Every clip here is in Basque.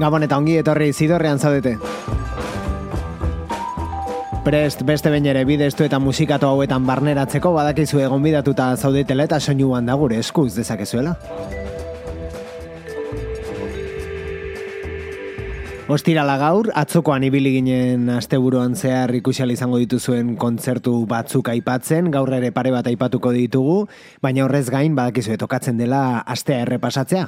Gabon eta ongi etorri zidorrean zaudete. Prest beste bain ere bidestu eta musikatu hauetan barneratzeko badakizu egon bidatuta zaudetela eta soinuan da gure eskuz dezakezuela. Ostirala gaur, atzokoan ibili ginen asteburuan zehar ikusial izango dituzuen kontzertu batzuk aipatzen, gaur ere pare bat aipatuko ditugu, baina horrez gain badakizu tokatzen dela astea errepasatzea.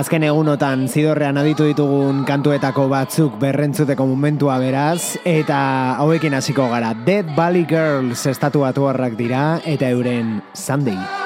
Azken egunotan zidorrean aditu ditugun kantuetako batzuk berrentzuteko momentua beraz, eta hauekin hasiko gara Dead Valley Girls estatu batuarrak dira, eta euren Sunday.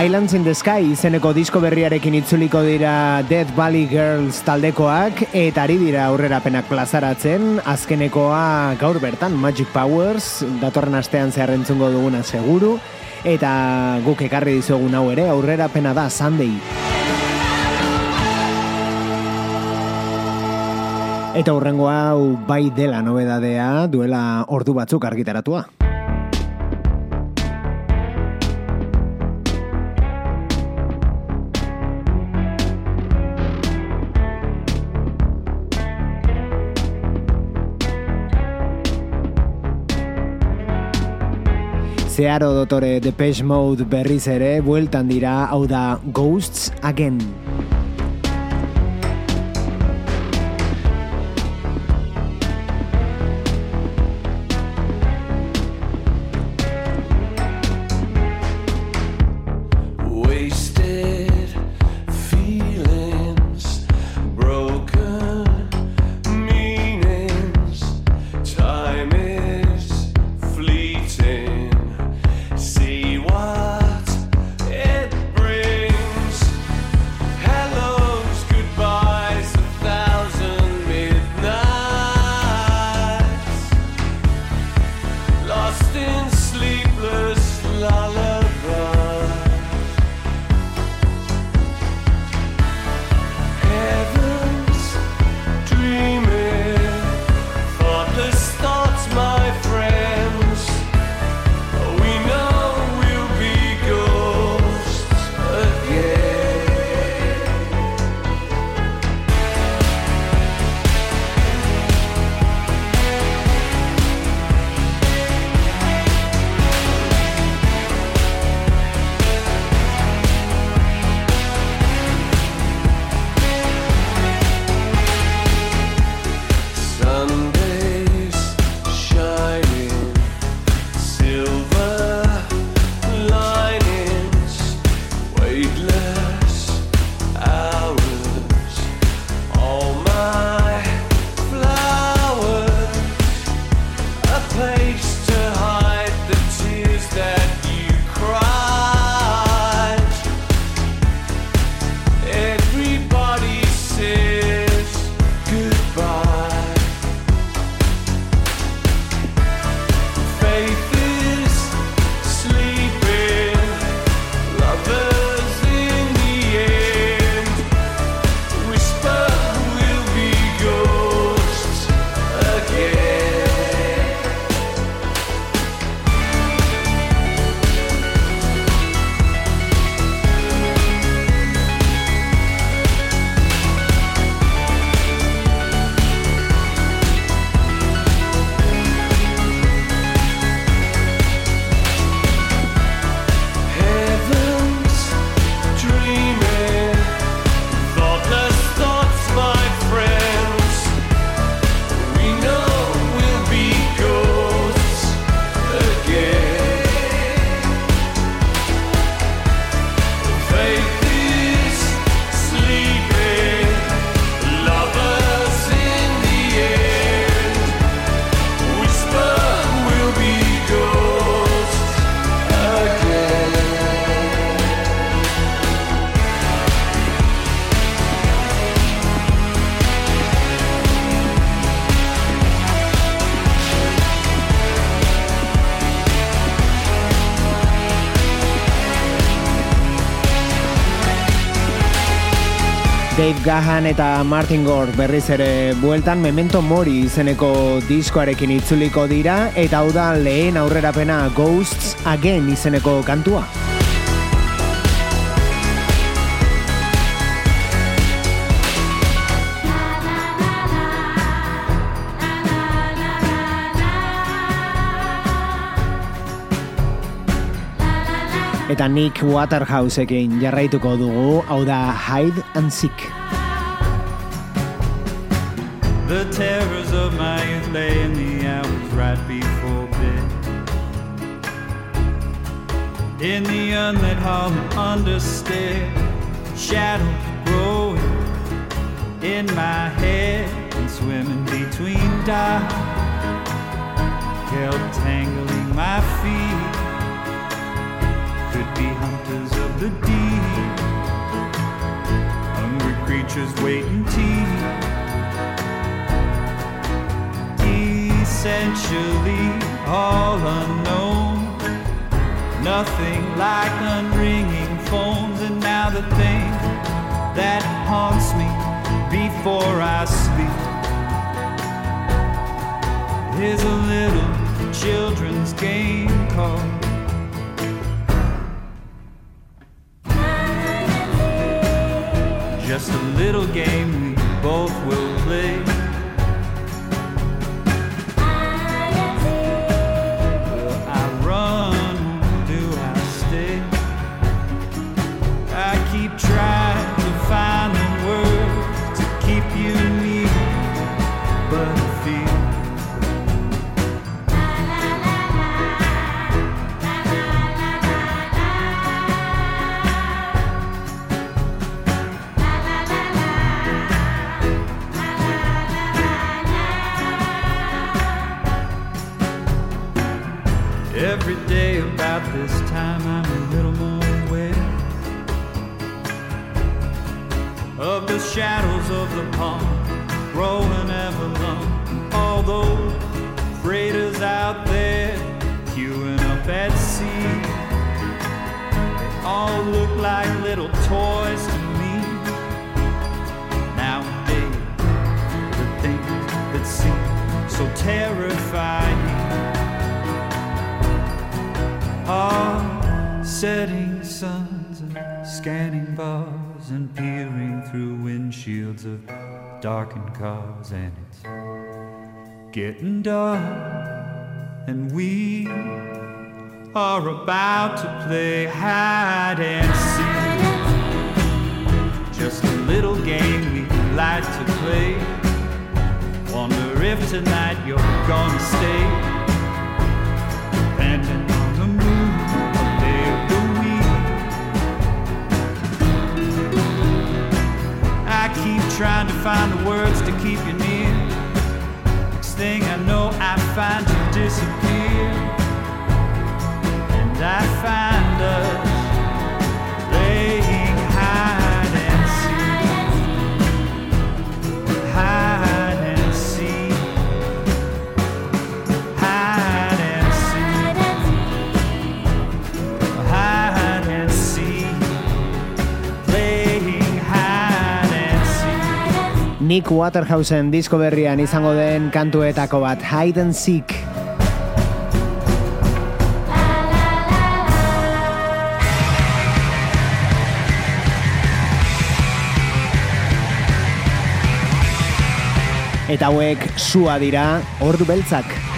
Islands in the Sky izeneko disko berriarekin itzuliko dira Dead Valley Girls taldekoak eta ari dira aurrerapenak plazaratzen. Azkenekoa gaur bertan Magic Powers datorren astean zeharrentzungo duguna seguru. Eta guk ekarri dizugun hau ere aurrerapena da Sunday. Eta hurrengo hau bai dela nobedadea duela ordu batzuk argitaratua. Zeharo dotore Depeche Mode berriz ere, bueltan dira, hau da Ghosts Again. Dave Gahan eta Martin Gore berriz ere bueltan Memento Mori izeneko diskoarekin itzuliko dira eta hau da lehen aurrerapena Ghosts Again izeneko kantua. Eta Nick Waterhouseekin jarraituko dugu, hau da Hide and Seek. The terrors of my youth lay in the hours right before bed. In the unlit hall Shadows growing in my head And swimming between dark Held tangling my feet the deep. Hungry creatures waiting tea. Essentially all unknown. Nothing like unringing phones, and now the thing that haunts me before I sleep is a little children's game called just a little game. We both will cars, and it's getting dark, and we are about to play hide and seek. Just a little game we like to play. Wonder if tonight you're gonna stay. Trying to find the words to keep you near. Next thing I know, I find you disappear. And I find us. Nick Waterhausen disko berrian izango den kantuetako bat Hide and Seek. Eta hauek sua dira, ordu beltzak.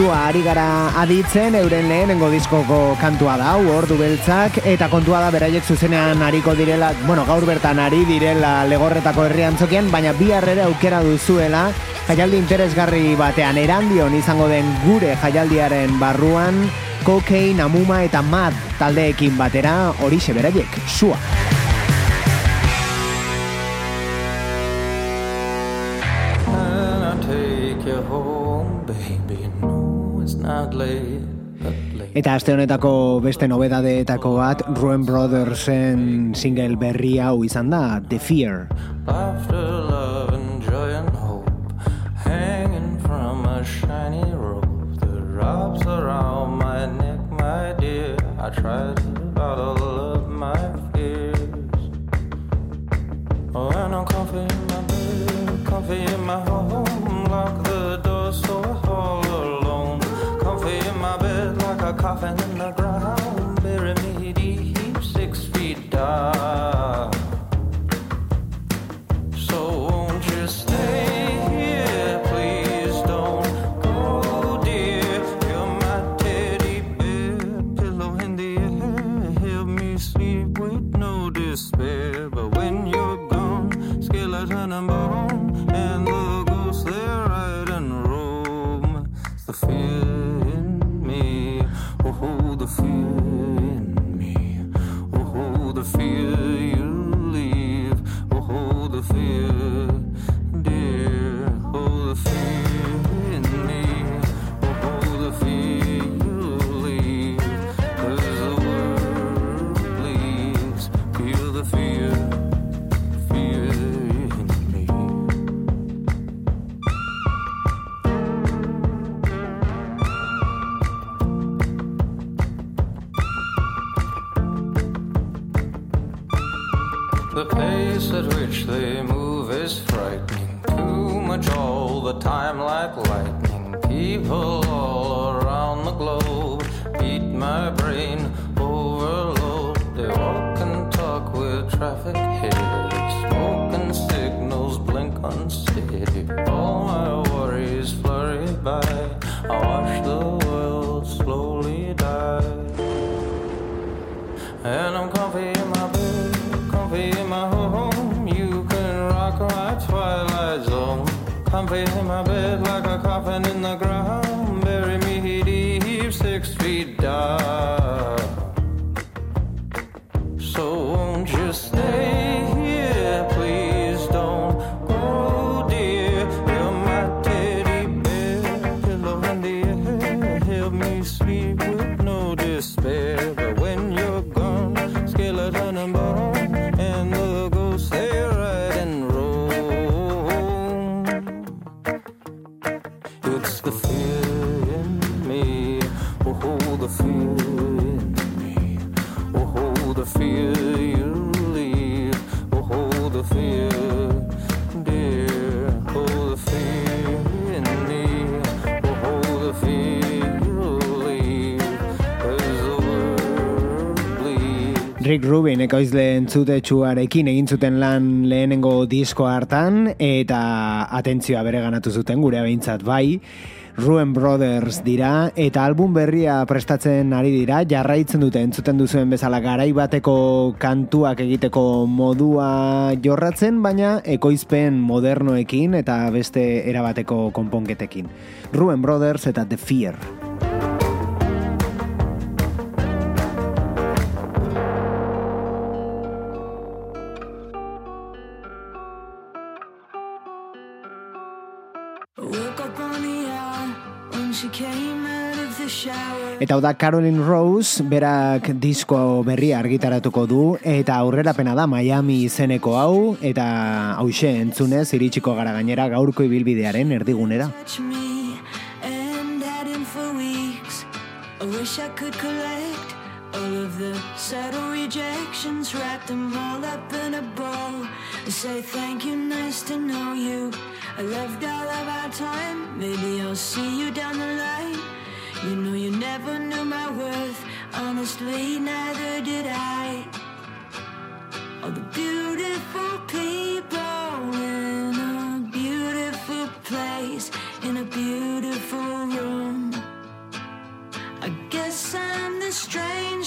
Sua ari gara aditzen euren lehenengo diskoko kantua da, ordu beltzak, eta kontua da beraiek zuzenean ariko direla, bueno, gaur bertan ari direla legorretako herrian zokian, baina bi harrera aukera duzuela, jaialdi interesgarri batean erandion izango den gure jaialdiaren barruan, kokein, amuma eta mad taldeekin batera, hori beraiek, sua. Eta aste honetako beste nobedadeetako bat Ruin Brothersen single berri hau izan da The Fear. After love and joy and hope Hanging from a shiny rope The wraps around my neck, my dear. I try to bottle my fears. Oh, and I'm comfy in my bed Comfy in my home feel. Rick Rubin ekoizle entzutetsuarekin egin zuten lan lehenengo disko hartan eta atentzioa bere ganatu zuten gure behintzat bai. Ruen Brothers dira eta album berria prestatzen ari dira jarraitzen dute entzuten duzuen bezala garai bateko kantuak egiteko modua jorratzen baina ekoizpen modernoekin eta beste erabateko konponketekin. Ruen Brothers eta The Fear. Eta hau da Caroline Rose, berak disko berria argitaratuko du, eta aurrera pena da Miami izeneko hau, eta hause entzunez iritsiko gara gainera gaurko ibilbidearen erdigunera. I I all of the subtle rejections, wrap them all up in a bow. Say thank you, nice to know you. I loved all of our time. Maybe I'll see you down the line. You know you never knew my worth. Honestly, neither did I. All the beautiful people in a beautiful place, in a beautiful room. I guess I'm the stranger.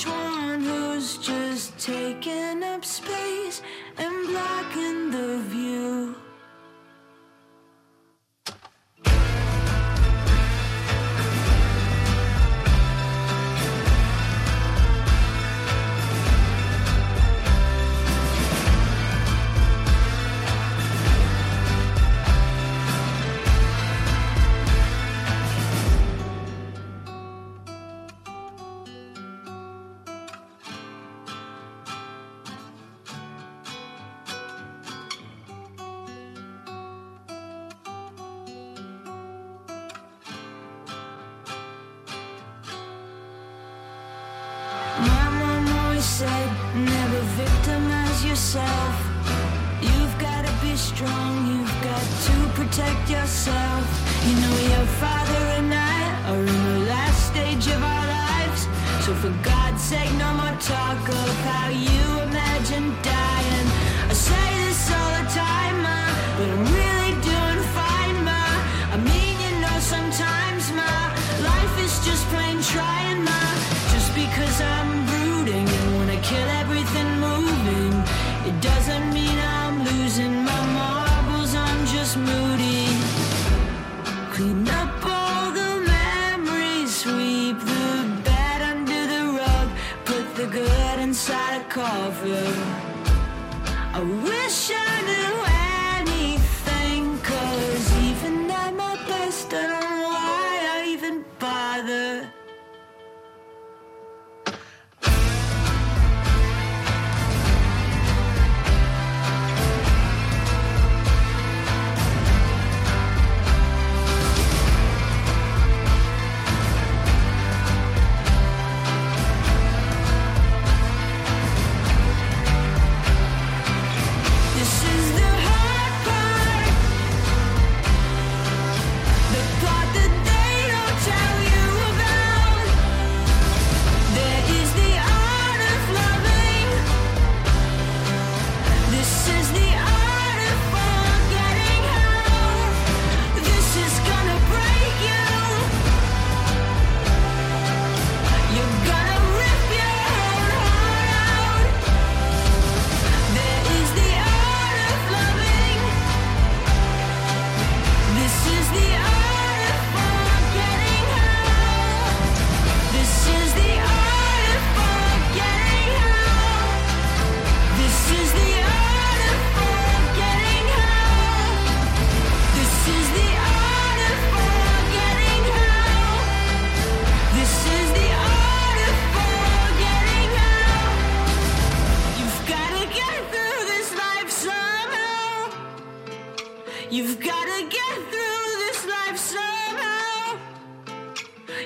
You've gotta get through this life somehow.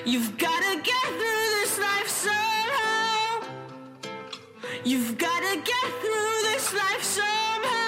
You've gotta get through this life somehow. You've gotta get through this life somehow.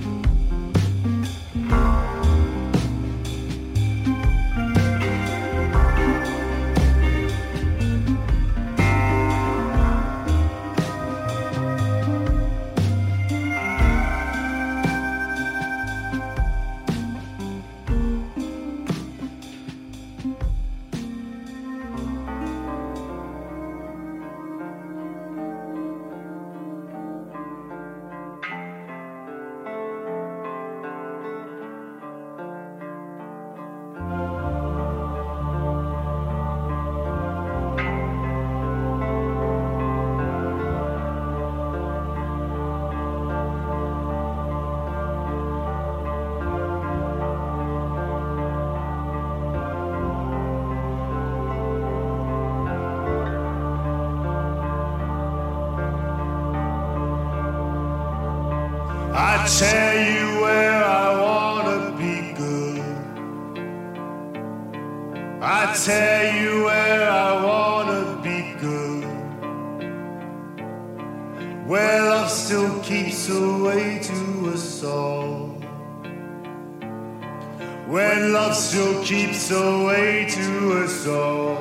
I tell you where I wanna be good. I tell you where I wanna be good. Where love still keeps away to us all. When love still keeps away to us all.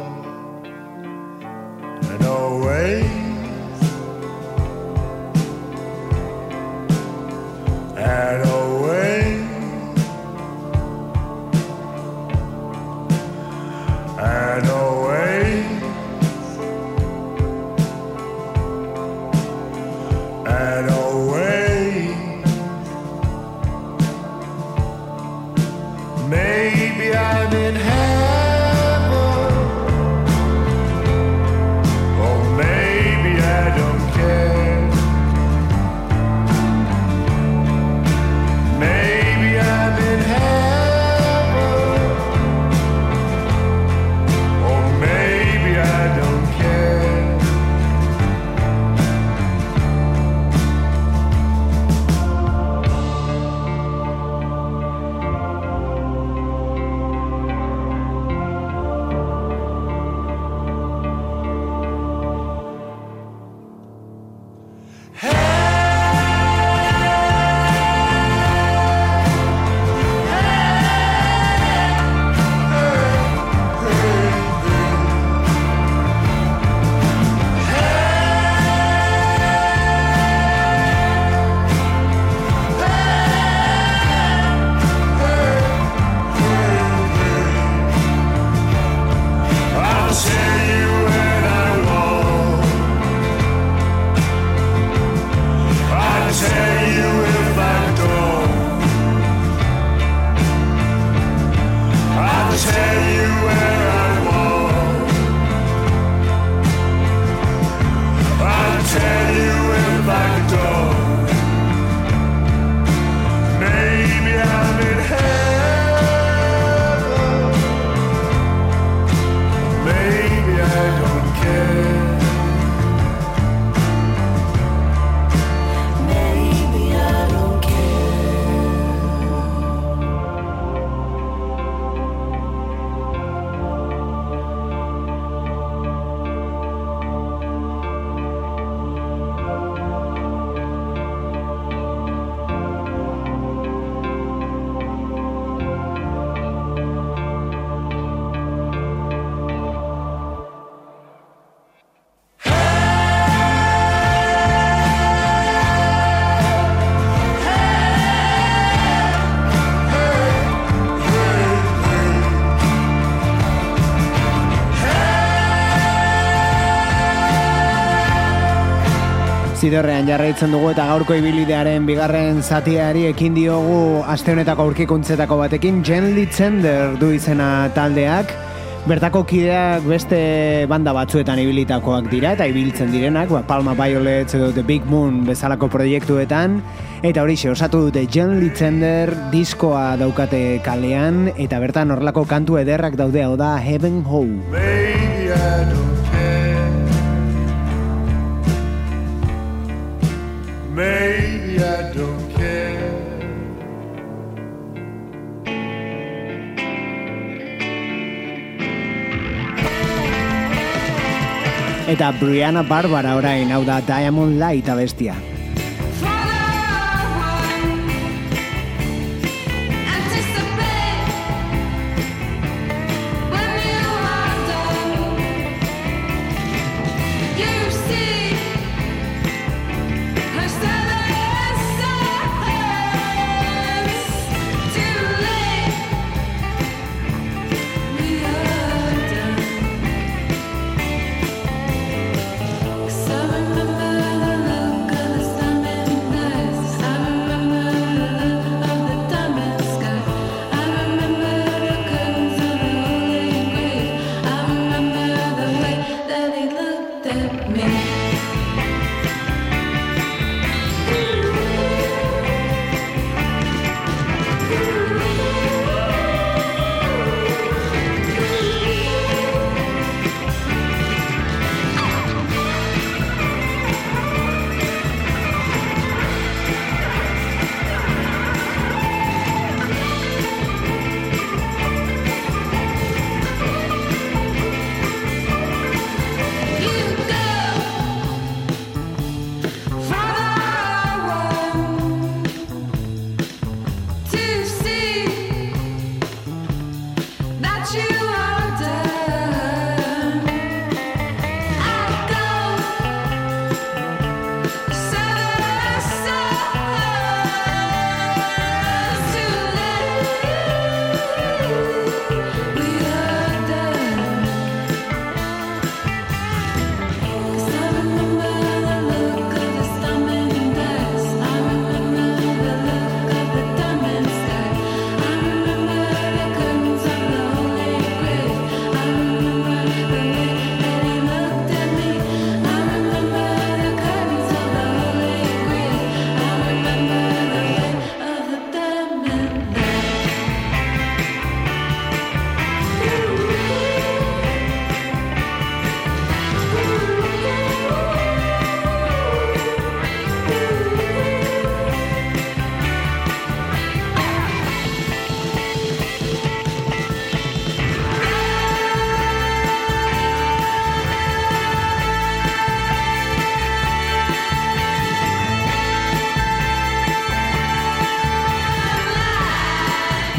Zidorrean jarraitzen dugu eta gaurko ibilidearen bigarren zatiari ekin diogu aste honetako aurkikuntzetako batekin Jen Litzender du izena taldeak. Bertako kideak beste banda batzuetan ibilitakoak dira eta ibiltzen direnak, ba, Palma Violets edo The Big Moon bezalako proiektuetan. Eta hori osatu dute Jen Litzender diskoa daukate kalean eta bertan horlako kantu ederrak daude hau da Heaven Ho. Maybe Eta Brianna Barbara orain hau da Diamond Light abestia.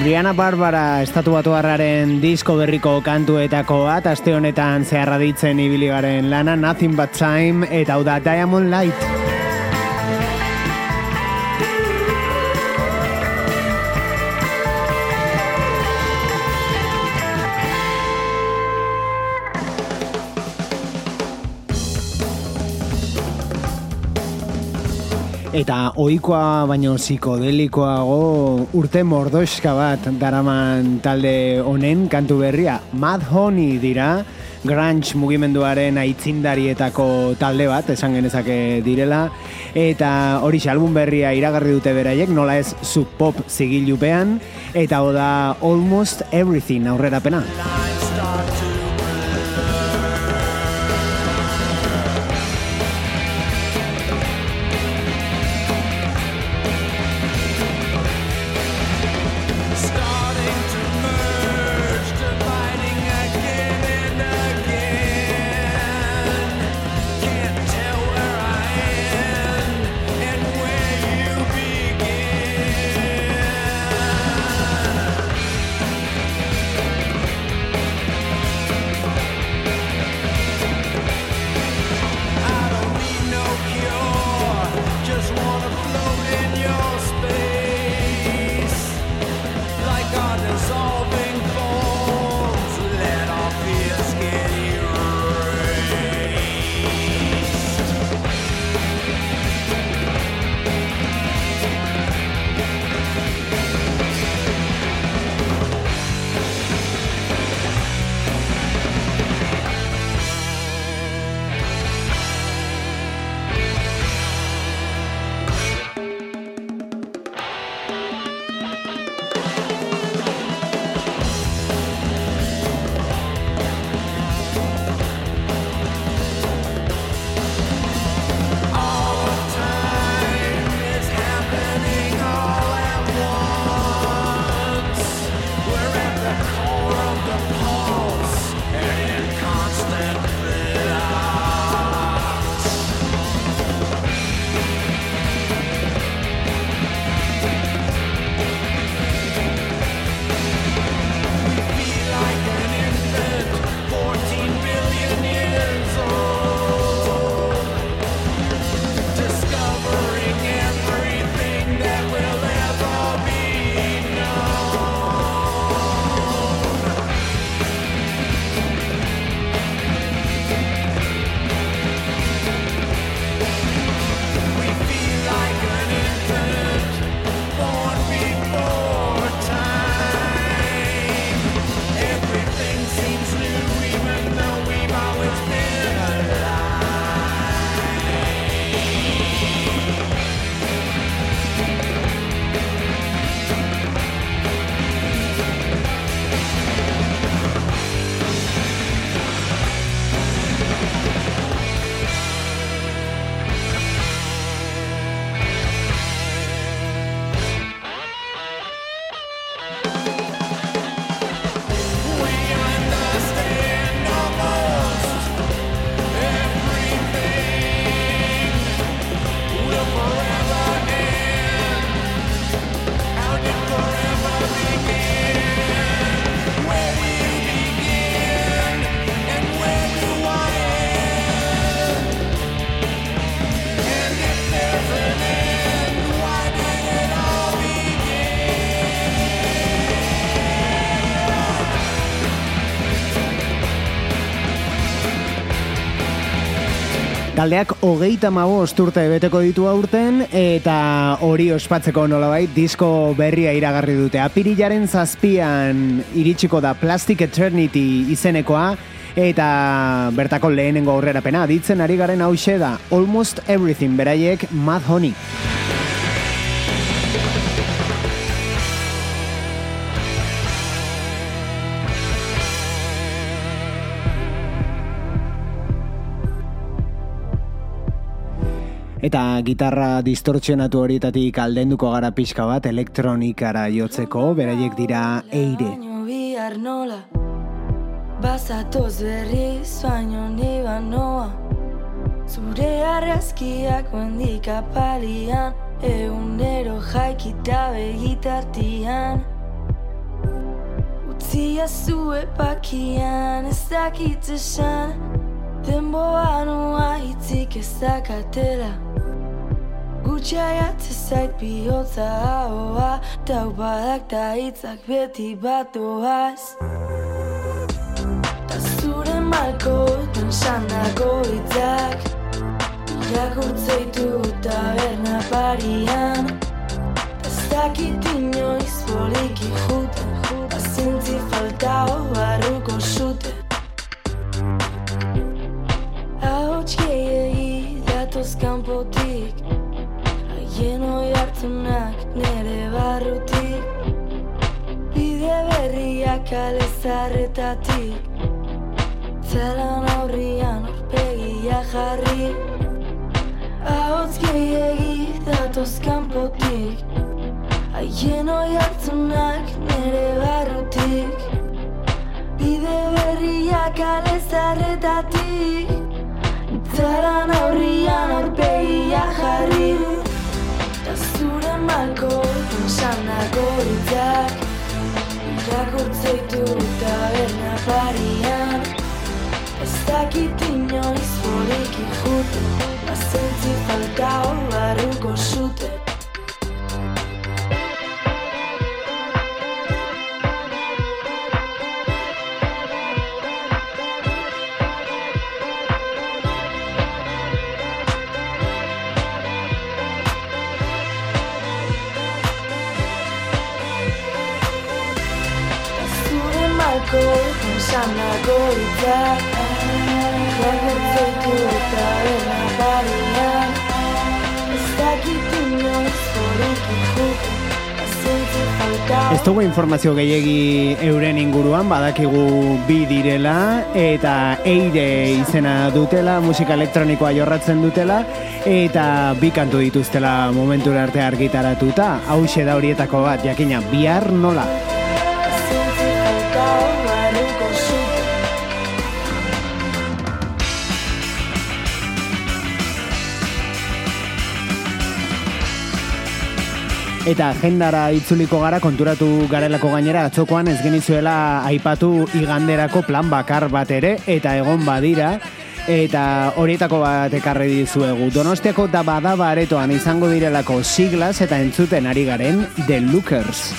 Briana Barbara estatu batu disko berriko kantuetako bat, aste honetan zeharra ditzen ibili garen lana, Nothing But Time, eta hau da Diamond Light. Eta ohikoa baino psikodelikoago urte mordoska bat daraman talde honen kantu berria. Mad Honey dira, grunge mugimenduaren aitzindarietako talde bat, esan genezake direla. Eta hori album berria iragarri dute beraiek, nola ez sub pop zigilupean. Eta oda almost everything aurrera pena. Taldeak hogeita mabost urte beteko ditu aurten eta hori ospatzeko nolabait disko berria iragarri dute. Apirilaren zazpian iritsiko da Plastic Eternity izenekoa eta bertako lehenengo aurrerapena ditzen ari garen hause da Almost Everything beraiek Mad Honey. Eta gitarra distortzionatu horietatik aldenduko gara pixka bat elektronikara jotzeko, beraiek dira eire. Bazatoz berriz baino ni banoa. Zure arrazkiak mendik apalian Egunero jaikita begitartian. Utzia zue pakian ez dakit esan Denboa noa hitzik ez dakatela Gutxaiat zait bihotza haoa Taupadak da hitzak beti bat doaz Ta zure malko duen sandako hitzak Irakurtzeitu taberna parian Ez dakit inoiz poliki juten Pazientzi faltao barruko zuten Ahots datoz kanpotik Haien oi nere barrutik Bide berriak alezarretatik Zalan aurrian orpegia jarri Ahots gehiagi datoz kanpotik Haien oi hartunak nere barrutik Bide berriak alezarretatik Zaran aurrian aurpegia jarri zure malko pensandako hitzak Irakurtzeitu taberna parian. Ez dakit inoiz poliki jute Bazentzi faltao barruko zute pensandako hitzak Irakurtzeitu taberna parian Ez dakit inoiz poliki jute Bazentzi faltao Ez dugu informazio gehiegi euren inguruan, badakigu bi direla eta eire izena dutela, musika elektronikoa jorratzen dutela eta bi kantu dituztela momentura arte argitaratuta. Hauxe da horietako bat, jakina, bihar nola. Eta agendara itzuliko gara konturatu garelako gainera atzokoan ez genizuela aipatu iganderako plan bakar bat ere eta egon badira eta horietako bat ekarri dizuegu. Donostiako da badaba aretoan izango direlako siglas eta entzuten ari garen The Lookers.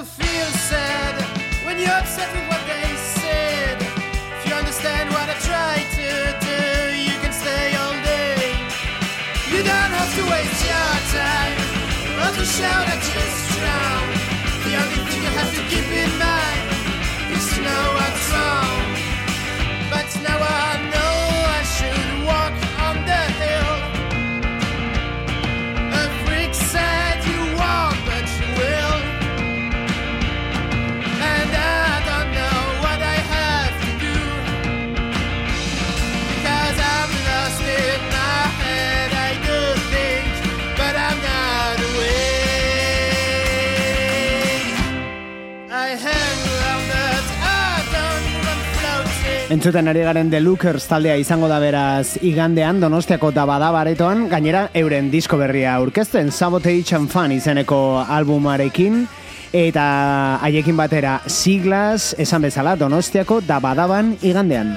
You feel sad, when you're upset with what they said, if you understand what I try to do, you can stay all day. You don't have to waste your time, or to shout at your strong. The only thing you have to keep in mind is to know what's wrong. But now I Entzuten ari garen The Lookers taldea izango da beraz igandean Donostiako da badabaretoan gainera euren disko berria aurkezten Sabotage and Fun izeneko albumarekin eta haiekin batera siglas esan bezala Donostiako da badaban igandean.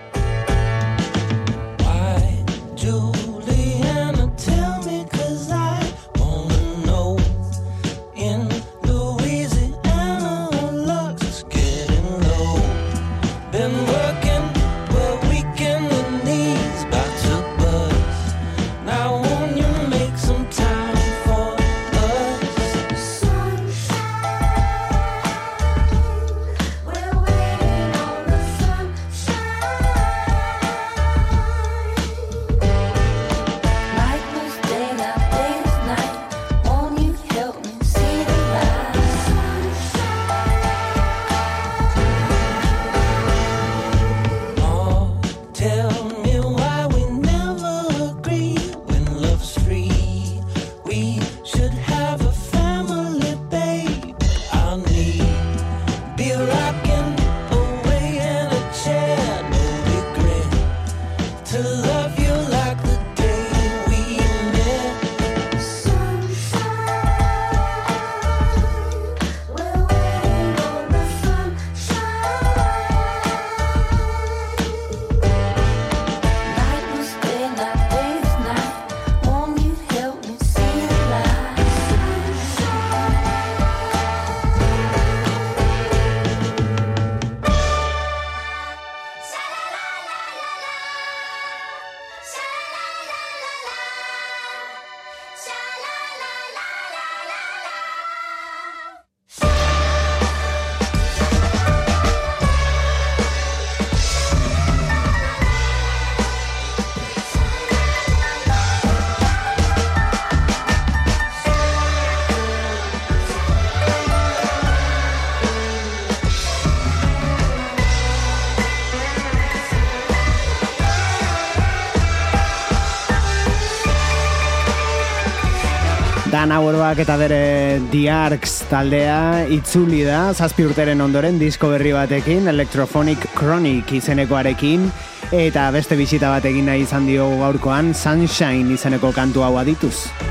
Dan Auerbach eta bere Arcs taldea itzuli da zazpi urteren ondoren disko berri batekin Electrophonic Chronic izenekoarekin eta beste bisita bat egin nahi izan dio gaurkoan Sunshine izeneko kantu hau adituz.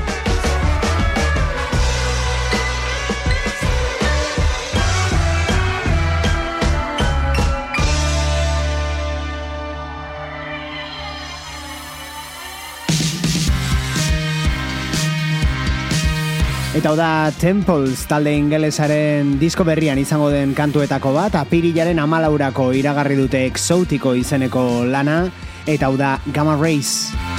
Eta hau da Temples talde ingelesaren disko berrian izango den kantuetako bat, apirilaren amalaurako iragarri dute exotiko izeneko lana, eta hau da Gamma Race.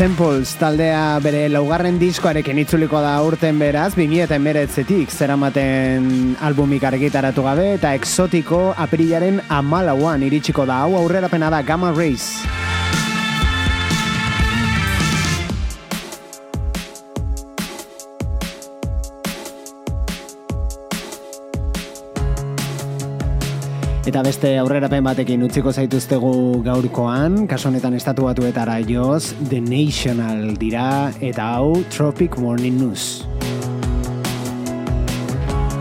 Samples taldea bere laugarren diskoarekin itzuliko da urten beraz, 2008-etik zeramaten albumik argitaratu gabe eta exotiko aprilaren amalauan iritsiko da hau aurrerapena da Gamma Race. Eta beste aurrerapen batekin utziko zaituztegu gaurkoan, kasu honetan estatu batuetara joz, The National dira, eta hau Tropic Morning News.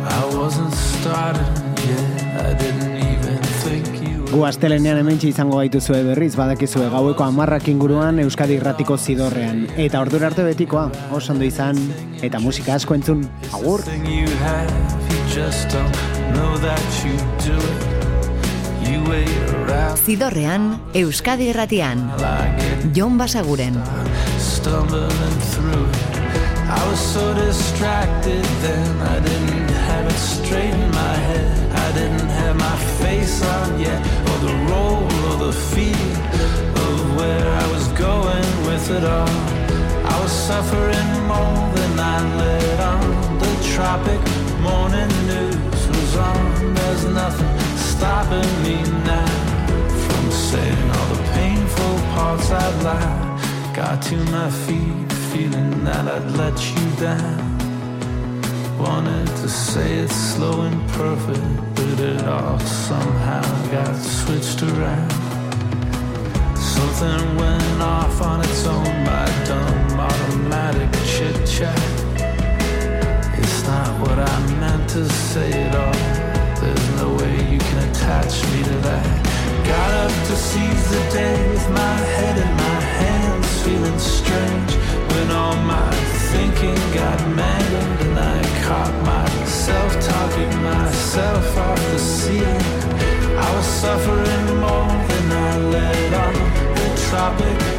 I wasn't started yet. I didn't even think Gu astelenean hementsi izango gaituzue berriz, badakizue gaueko amarrak inguruan Euskadi Irratiko zidorrean. Eta ordura arte betikoa, oso ondo izan, eta musika asko entzun, agur! Zidorrean, Euskadi it, Jon Basaguren. I was so distracted then. I didn't have it straight in my head. I didn't have my face on yet, or the role or the feel of where I was going with it all. I was suffering more than I let on. The tropic morning news was on. There's nothing stopping me now from saying all the painful parts I'd lied. Got to my feet, feeling that I'd let you down. Wanted to say it slow and perfect, but it all somehow got switched around. Something went off on its own by dumb automatic chit chat. It's not what I meant to say at all. Attach me to that. Got up to seize the day with my head in my hands, feeling strange when all my thinking got mangled and I caught myself talking myself off the ceiling. I was suffering more than I let on. The tropic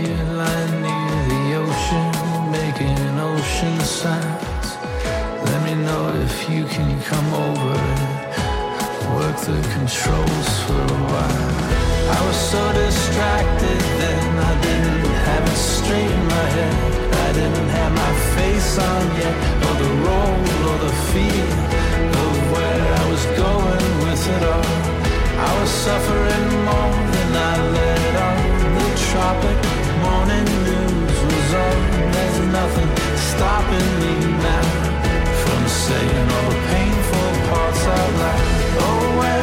Near the ocean, making ocean. Let me know if you can come over work the controls for a while. I was so distracted then, I didn't have it straight in my head. I didn't have my face on yet, or the role or the feel of where I was going with it all. I was suffering more than I let on. The tropic morning news was on. There's nothing stopping me now from saying all the painful parts out loud. Oh, well.